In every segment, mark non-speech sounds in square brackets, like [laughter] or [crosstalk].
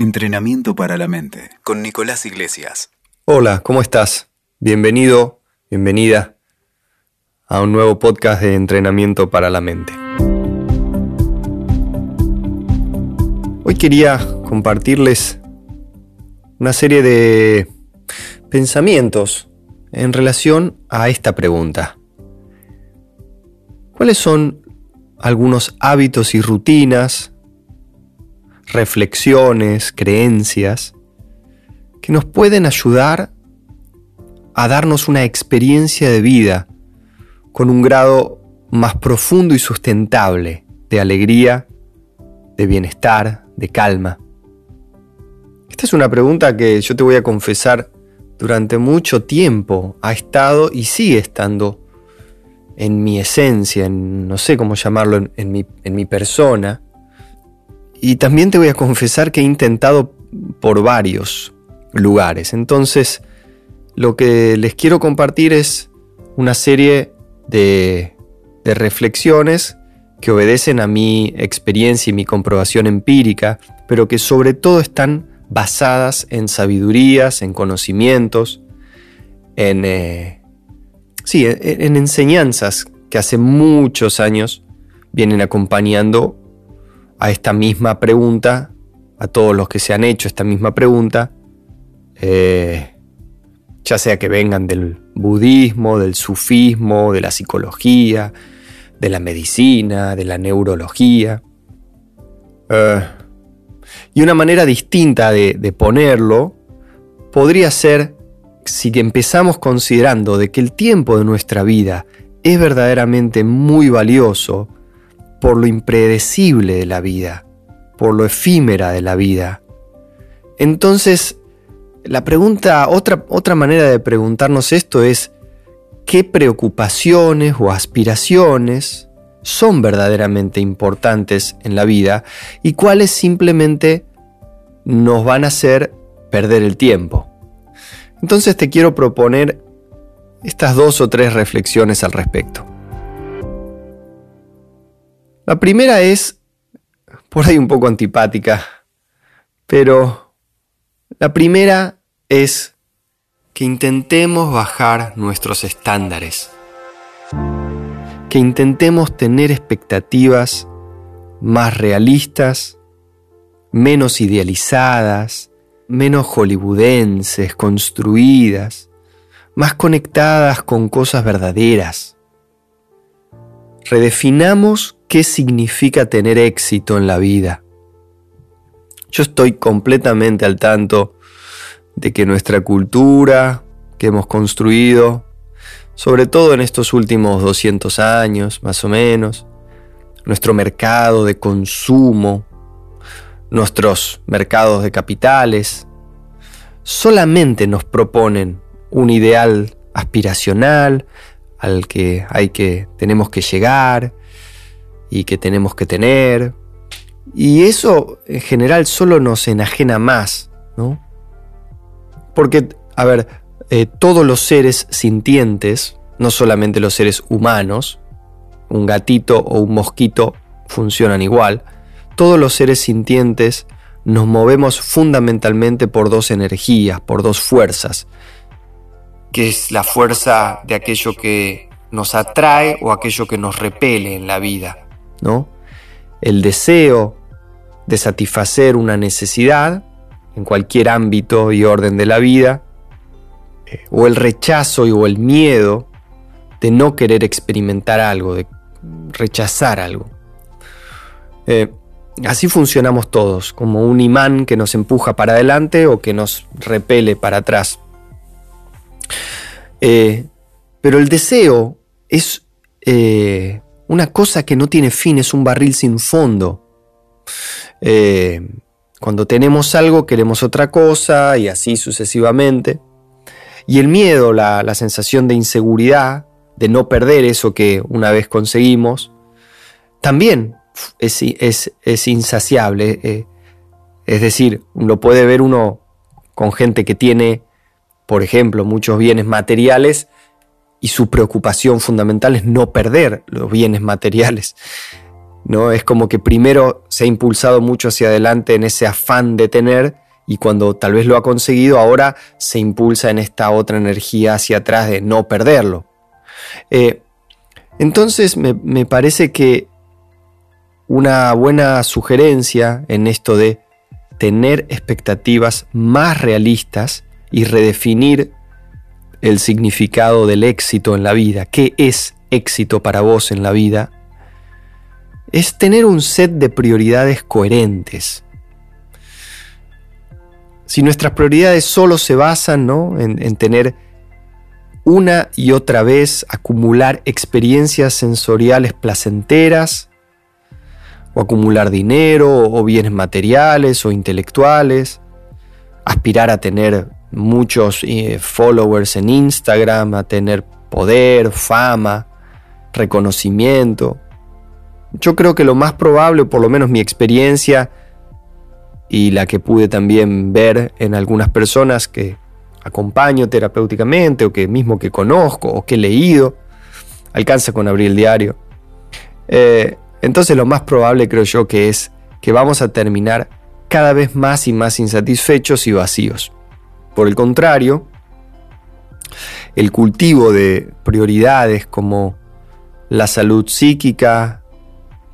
Entrenamiento para la mente con Nicolás Iglesias. Hola, ¿cómo estás? Bienvenido, bienvenida a un nuevo podcast de entrenamiento para la mente. Hoy quería compartirles una serie de pensamientos en relación a esta pregunta. ¿Cuáles son algunos hábitos y rutinas reflexiones, creencias, que nos pueden ayudar a darnos una experiencia de vida con un grado más profundo y sustentable de alegría, de bienestar, de calma. Esta es una pregunta que yo te voy a confesar durante mucho tiempo ha estado y sigue estando en mi esencia, en no sé cómo llamarlo, en, mi, en mi persona, y también te voy a confesar que he intentado por varios lugares. Entonces, lo que les quiero compartir es una serie de, reflexiones que obedecen a mi experiencia y mi comprobación empírica, pero que sobre todo están basadas en sabidurías, en conocimientos, en, eh, sí, en enseñanzas que hace muchos años vienen acompañando a esta misma pregunta, a todos los que se han hecho esta misma pregunta, eh, ya sea que vengan del budismo, del sufismo, de la psicología, de la medicina, de la neurología. Eh, y una manera distinta de, de ponerlo podría ser si empezamos considerando de que el tiempo de nuestra vida es verdaderamente muy valioso, por lo impredecible de la vida, por lo efímera de la vida. Entonces, la pregunta, otra, otra manera de preguntarnos esto es, ¿qué preocupaciones o aspiraciones son verdaderamente importantes en la vida y cuáles simplemente nos van a hacer perder el tiempo? Entonces te quiero proponer estas dos o tres reflexiones al respecto. La primera es por ahí un poco antipática, pero la primera es que intentemos bajar nuestros estándares, que intentemos tener expectativas más realistas, menos idealizadas, menos hollywoodenses, construidas, más conectadas con cosas verdaderas. Redefinamos qué significa tener éxito en la vida. Yo estoy completamente al tanto de que nuestra cultura que hemos construido, sobre todo en estos últimos 200 años más o menos, nuestro mercado de consumo, nuestros mercados de capitales, solamente nos proponen un ideal aspiracional al que hay que tenemos que llegar y que tenemos que tener. Y eso en general solo nos enajena más, ¿no? Porque, a ver, eh, todos los seres sintientes, no solamente los seres humanos, un gatito o un mosquito funcionan igual, todos los seres sintientes nos movemos fundamentalmente por dos energías, por dos fuerzas, que es la fuerza de aquello que nos atrae o aquello que nos repele en la vida. ¿No? El deseo de satisfacer una necesidad en cualquier ámbito y orden de la vida, eh, o el rechazo o el miedo de no querer experimentar algo, de rechazar algo. Eh, así funcionamos todos, como un imán que nos empuja para adelante o que nos repele para atrás. Eh, pero el deseo es una cosa que no tiene fin, es un barril sin fondo. Eh, cuando tenemos algo queremos otra cosa y así sucesivamente. Y el miedo, la, sensación de inseguridad, de no perder eso que una vez conseguimos, también es, insaciable. Eh, es decir, lo puede ver uno con gente que tiene, por ejemplo, muchos bienes materiales y su preocupación fundamental es no perder los bienes materiales. ¿no? Es como que primero se ha impulsado mucho hacia adelante en ese afán de tener y cuando tal vez lo ha conseguido, ahora se impulsa en esta otra energía hacia atrás de no perderlo. Eh, entonces me, me parece que una buena sugerencia en esto de tener expectativas más realistas y redefinir el significado del éxito en la vida. ¿Qué es éxito para vos en la vida? Es tener un set de prioridades coherentes. Si nuestras prioridades solo se basan en, en tener una y otra vez acumular experiencias sensoriales placenteras, o acumular dinero, o bienes materiales o intelectuales, aspirar a tener muchos eh, followers en Instagram, a tener poder, fama, reconocimiento. Yo creo que lo más probable, por lo menos mi experiencia y la que pude también ver en algunas personas que acompaño terapéuticamente o que mismo que conozco o que he leído, alcanza con abrir el diario. Eh, entonces lo más probable creo yo que es que vamos a terminar cada vez más y más insatisfechos y vacíos. Por el contrario, el cultivo de prioridades como la salud psíquica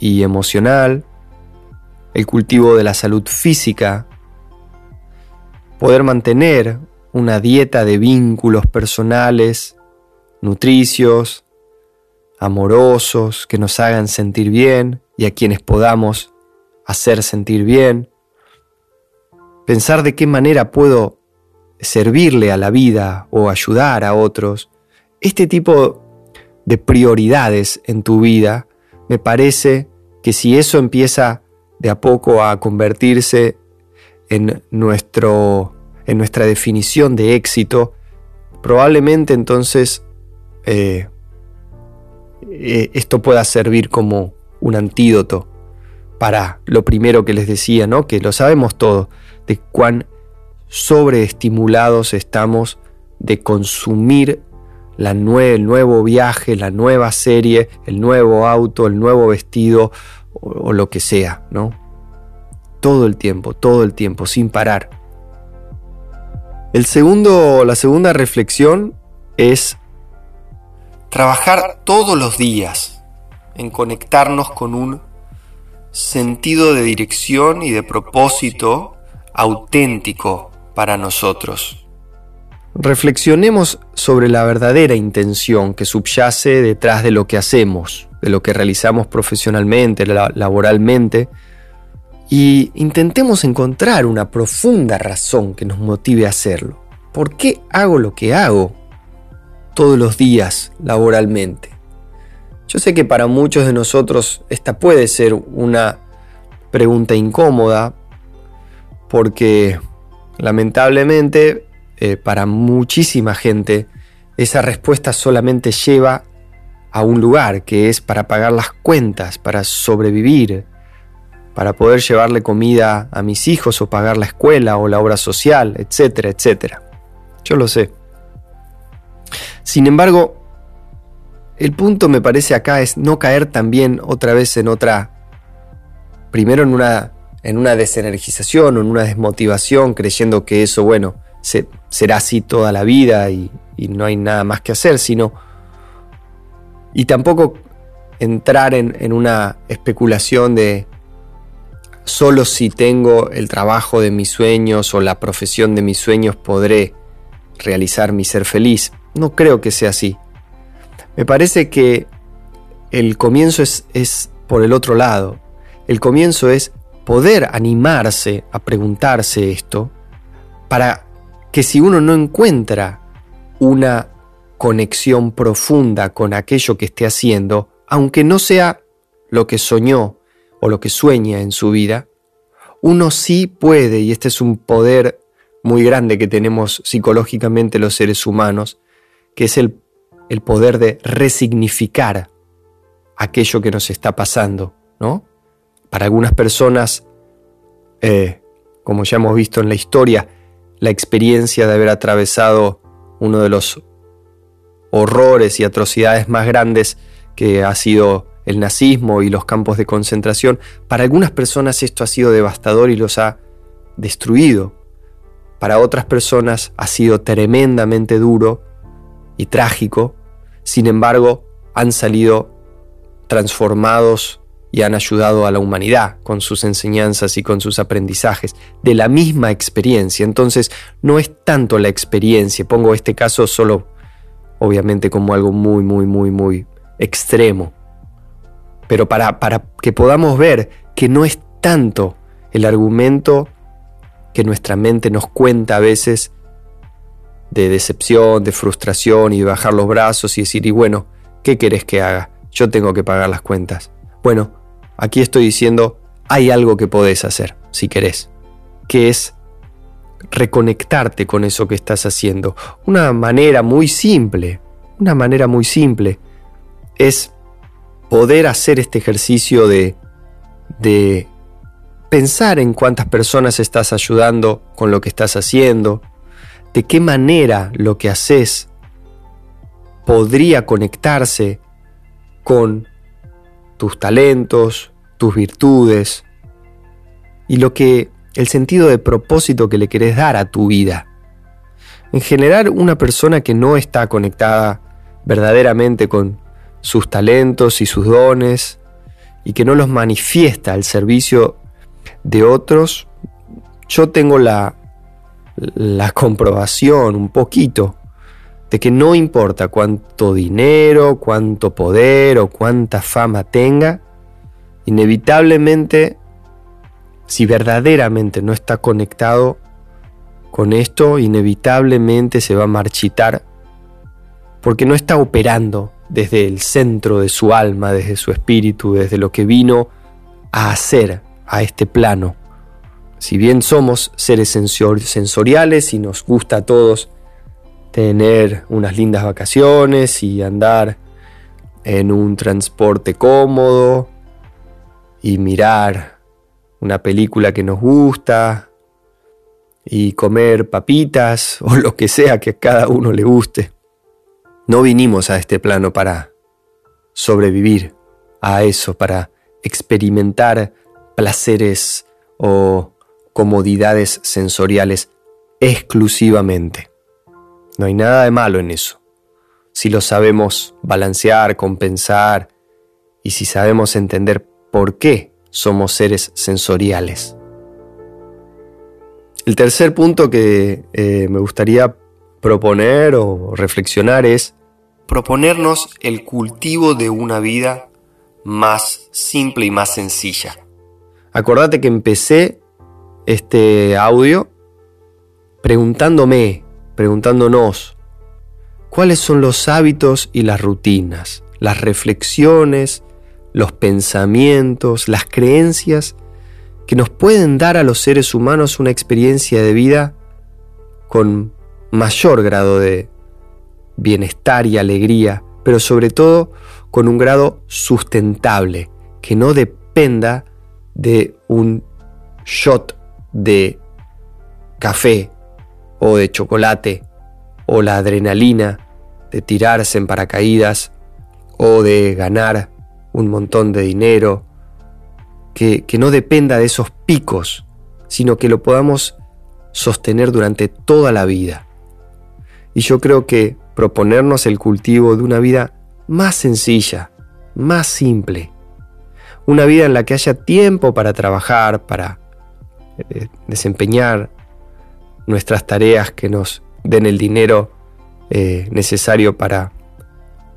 y emocional, el cultivo de la salud física, poder mantener una dieta de vínculos personales, nutricios, amorosos, que nos hagan sentir bien y a quienes podamos hacer sentir bien. Pensar de qué manera puedo servirle a la vida o ayudar a otros, este tipo de prioridades en tu vida, me parece que si eso empieza de a poco a convertirse en, nuestro, en nuestra definición de éxito, probablemente entonces eh, eh, esto pueda servir como un antídoto para lo primero que les decía, ¿no? que lo sabemos todo, de cuán sobreestimulados estamos de consumir la el nuevo viaje, la nueva serie, el nuevo auto, el nuevo vestido o, lo que sea, ¿no? Todo el tiempo, todo el tiempo, sin parar. El segundo, la segunda reflexión es trabajar todos los días en conectarnos con un sentido de dirección y de propósito auténtico para nosotros. Reflexionemos sobre la verdadera intención que subyace detrás de lo que hacemos, de lo que realizamos profesionalmente, laboralmente, y intentemos encontrar una profunda razón que nos motive a hacerlo. ¿Por qué hago lo que hago todos los días laboralmente? Yo sé que para muchos de nosotros esta puede ser una pregunta incómoda porque Lamentablemente, eh, para muchísima gente, esa respuesta solamente lleva a un lugar, que es para pagar las cuentas, para sobrevivir, para poder llevarle comida a mis hijos o pagar la escuela o la obra social, etcétera, etcétera. Yo lo sé. Sin embargo, el punto me parece acá es no caer también otra vez en otra, primero en una en una desenergización o en una desmotivación, creyendo que eso, bueno, será así toda la vida y, no hay nada más que hacer, sino... Y tampoco entrar en, en una especulación de solo si tengo el trabajo de mis sueños o la profesión de mis sueños podré realizar mi ser feliz. No creo que sea así. Me parece que el comienzo es, es, por el otro lado. El comienzo es poder animarse a preguntarse esto para que si uno no encuentra una conexión profunda con aquello que esté haciendo, aunque no sea lo que soñó o lo que sueña en su vida, uno sí puede, y este es un poder muy grande que tenemos psicológicamente los seres humanos, que es el, el poder de resignificar aquello que nos está pasando, ¿no? Para algunas personas, eh, como ya hemos visto en la historia, la experiencia de haber atravesado uno de los horrores y atrocidades más grandes que ha sido el nazismo y los campos de concentración, para algunas personas esto ha sido devastador y los ha destruido. Para otras personas ha sido tremendamente duro y trágico. Sin embargo, han salido transformados y han ayudado a la humanidad con sus enseñanzas y con sus aprendizajes de la misma experiencia. Entonces, no es tanto la experiencia, pongo este caso solo, obviamente, como algo muy, muy, muy, muy extremo, pero para, para que podamos ver que no es tanto el argumento que nuestra mente nos cuenta a veces de decepción, de frustración y de bajar los brazos y decir, y bueno, ¿qué querés que haga? Yo tengo que pagar las cuentas. Bueno, Aquí estoy diciendo, hay algo que podés hacer, si querés, que es reconectarte con eso que estás haciendo. Una manera muy simple, una manera muy simple, es poder hacer este ejercicio de, de pensar en cuántas personas estás ayudando con lo que estás haciendo, de qué manera lo que haces podría conectarse con tus talentos, tus virtudes y lo que el sentido de propósito que le querés dar a tu vida. En general, una persona que no está conectada verdaderamente con sus talentos y sus dones y que no los manifiesta al servicio de otros, yo tengo la, la comprobación un poquito de que no importa cuánto dinero, cuánto poder o cuánta fama tenga, inevitablemente, si verdaderamente no está conectado con esto, inevitablemente se va a marchitar porque no está operando desde el centro de su alma, desde su espíritu, desde lo que vino a hacer a este plano. Si bien somos seres sensoriales y nos gusta a todos tener unas lindas vacaciones y andar en un transporte cómodo y mirar una película que nos gusta y comer papitas [laughs] o lo que sea que a cada uno le guste. No vinimos a este plano para sobrevivir a eso, para experimentar placeres o comodidades sensoriales exclusivamente. No hay nada de malo en eso. Si lo sabemos balancear, compensar y si sabemos entender por qué somos seres sensoriales. El tercer punto que eh, me gustaría proponer o reflexionar es proponernos el cultivo de una vida más simple y más sencilla. Acordate que empecé este audio preguntándome preguntándonos cuáles son los hábitos y las rutinas, las reflexiones, los pensamientos, las creencias que nos pueden dar a los seres humanos una experiencia de vida con mayor grado de bienestar y alegría, pero sobre todo con un grado sustentable, que no dependa de un shot de café o de chocolate, o la adrenalina de tirarse en paracaídas, o de ganar un montón de dinero, que, que no dependa de esos picos, sino que lo podamos sostener durante toda la vida. Y yo creo que proponernos el cultivo de una vida más sencilla, más simple, una vida en la que haya tiempo para trabajar, para eh, desempeñar nuestras tareas que nos den el dinero eh, necesario para,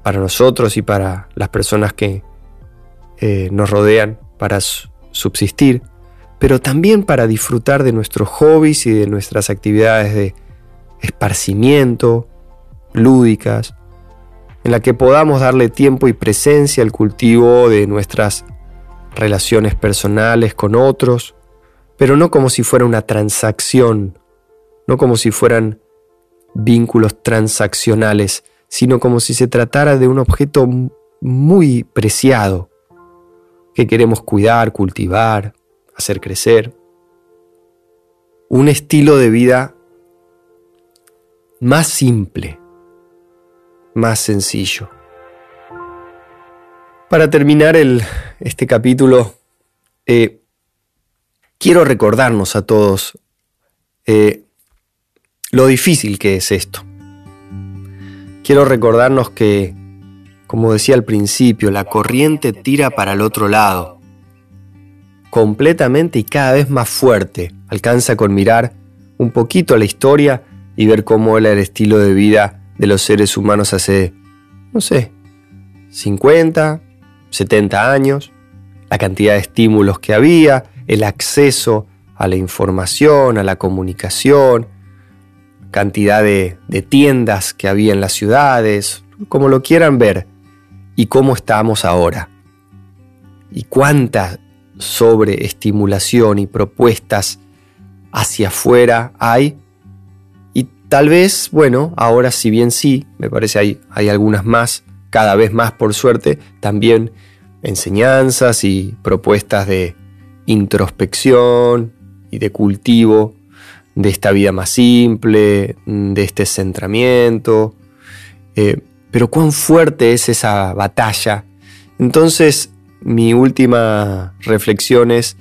para nosotros y para las personas que eh, nos rodean para subsistir, pero también para disfrutar de nuestros hobbies y de nuestras actividades de esparcimiento, lúdicas, en la que podamos darle tiempo y presencia al cultivo de nuestras relaciones personales con otros, pero no como si fuera una transacción no como si fueran vínculos transaccionales, sino como si se tratara de un objeto muy preciado que queremos cuidar, cultivar, hacer crecer. Un estilo de vida más simple, más sencillo. Para terminar este capítulo, eh, quiero recordarnos a todos eh, lo difícil que es esto. Quiero recordarnos que, como decía al principio, la corriente tira para el otro lado, completamente y cada vez más fuerte. Alcanza con mirar un poquito la historia y ver cómo era el estilo de vida de los seres humanos hace, no sé, 50, 70 años, la cantidad de estímulos que había, el acceso a la información, a la comunicación, cantidad de, tiendas que había en las ciudades, como lo quieran ver, y cómo estamos ahora. Y cuánta sobreestimulación y propuestas hacia afuera hay. Y tal vez, bueno, ahora si bien sí, me parece hay, hay algunas más, cada vez más por suerte, también enseñanzas y propuestas de introspección, y de cultivo de esta vida más simple, de este centramiento. Eh, pero cuán fuerte es esa batalla. Entonces, mi última reflexión es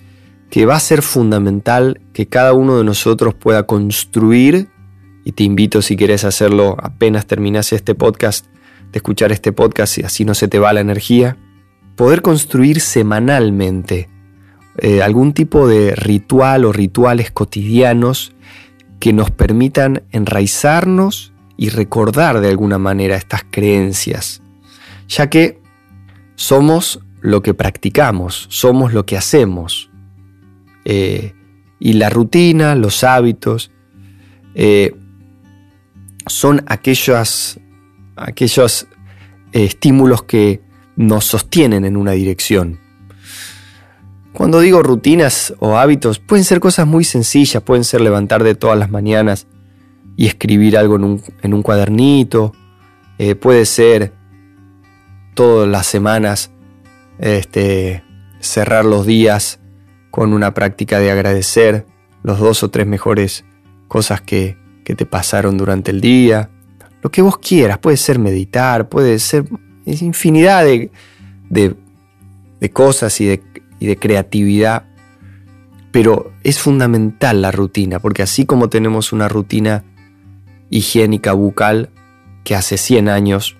que va a ser fundamental que cada uno de nosotros pueda construir, y te invito si quieres hacerlo apenas terminase este podcast, de escuchar este podcast y así no se te va la energía, poder construir semanalmente eh, algún tipo de ritual o rituales cotidianos que nos permitan enraizarnos y recordar de alguna manera estas creencias, ya que somos lo que practicamos, somos lo que hacemos. Eh, y la rutina, los hábitos, eh, son aquellos, aquellos estímulos que nos sostienen en una dirección. Cuando digo rutinas o hábitos, pueden ser cosas muy sencillas, pueden ser levantar de todas las mañanas y escribir algo en un, cuadernito, eh, puede ser todas las semanas este, cerrar los días con una práctica de agradecer los dos o tres mejores cosas que, te pasaron durante el día. Lo que vos quieras, puede ser meditar, puede ser infinidad de, de cosas y de y de creatividad, pero es fundamental la rutina, porque así como tenemos una rutina higiénica bucal que hace 100 años,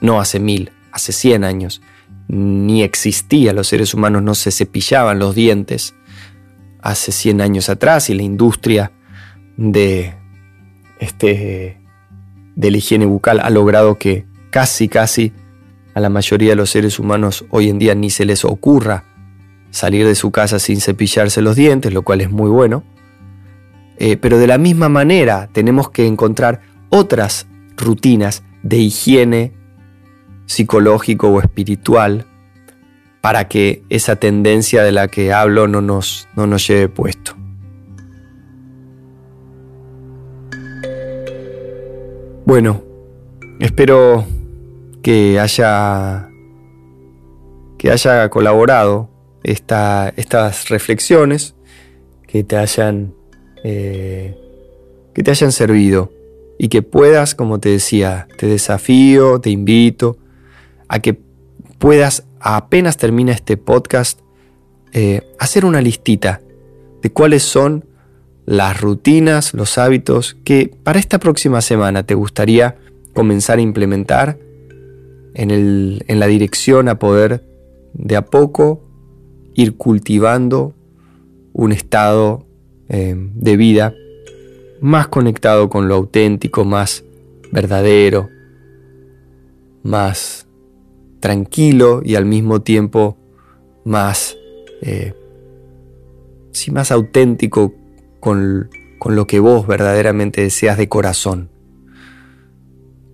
no hace mil, hace 100 años, ni existía, los seres humanos no se cepillaban los dientes hace 100 años atrás y la industria de, este, de la higiene bucal ha logrado que casi, casi a la mayoría de los seres humanos hoy en día ni se les ocurra salir de su casa sin cepillarse los dientes, lo cual es muy bueno. Eh, pero de la misma manera tenemos que encontrar otras rutinas de higiene psicológico o espiritual para que esa tendencia de la que hablo no nos, no nos lleve puesto. Bueno, espero que haya que haya colaborado estas reflexiones que te hayan, eh, que te hayan servido y que puedas, como te decía, te desafío, te invito a que puedas, apenas termina este podcast, eh, hacer una listita de cuáles son las rutinas, los hábitos que para esta próxima semana te gustaría comenzar a implementar en, en la dirección a poder de a poco ir cultivando un estado eh, de vida más conectado con lo auténtico, más verdadero, más tranquilo y al mismo tiempo más, eh, más auténtico con, con lo que vos verdaderamente deseas de corazón.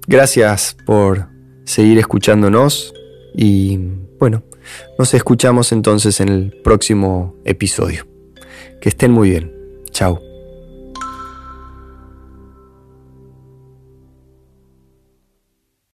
Gracias por seguir escuchándonos y bueno, nos escuchamos entonces en el próximo episodio. Que estén muy bien. Chao.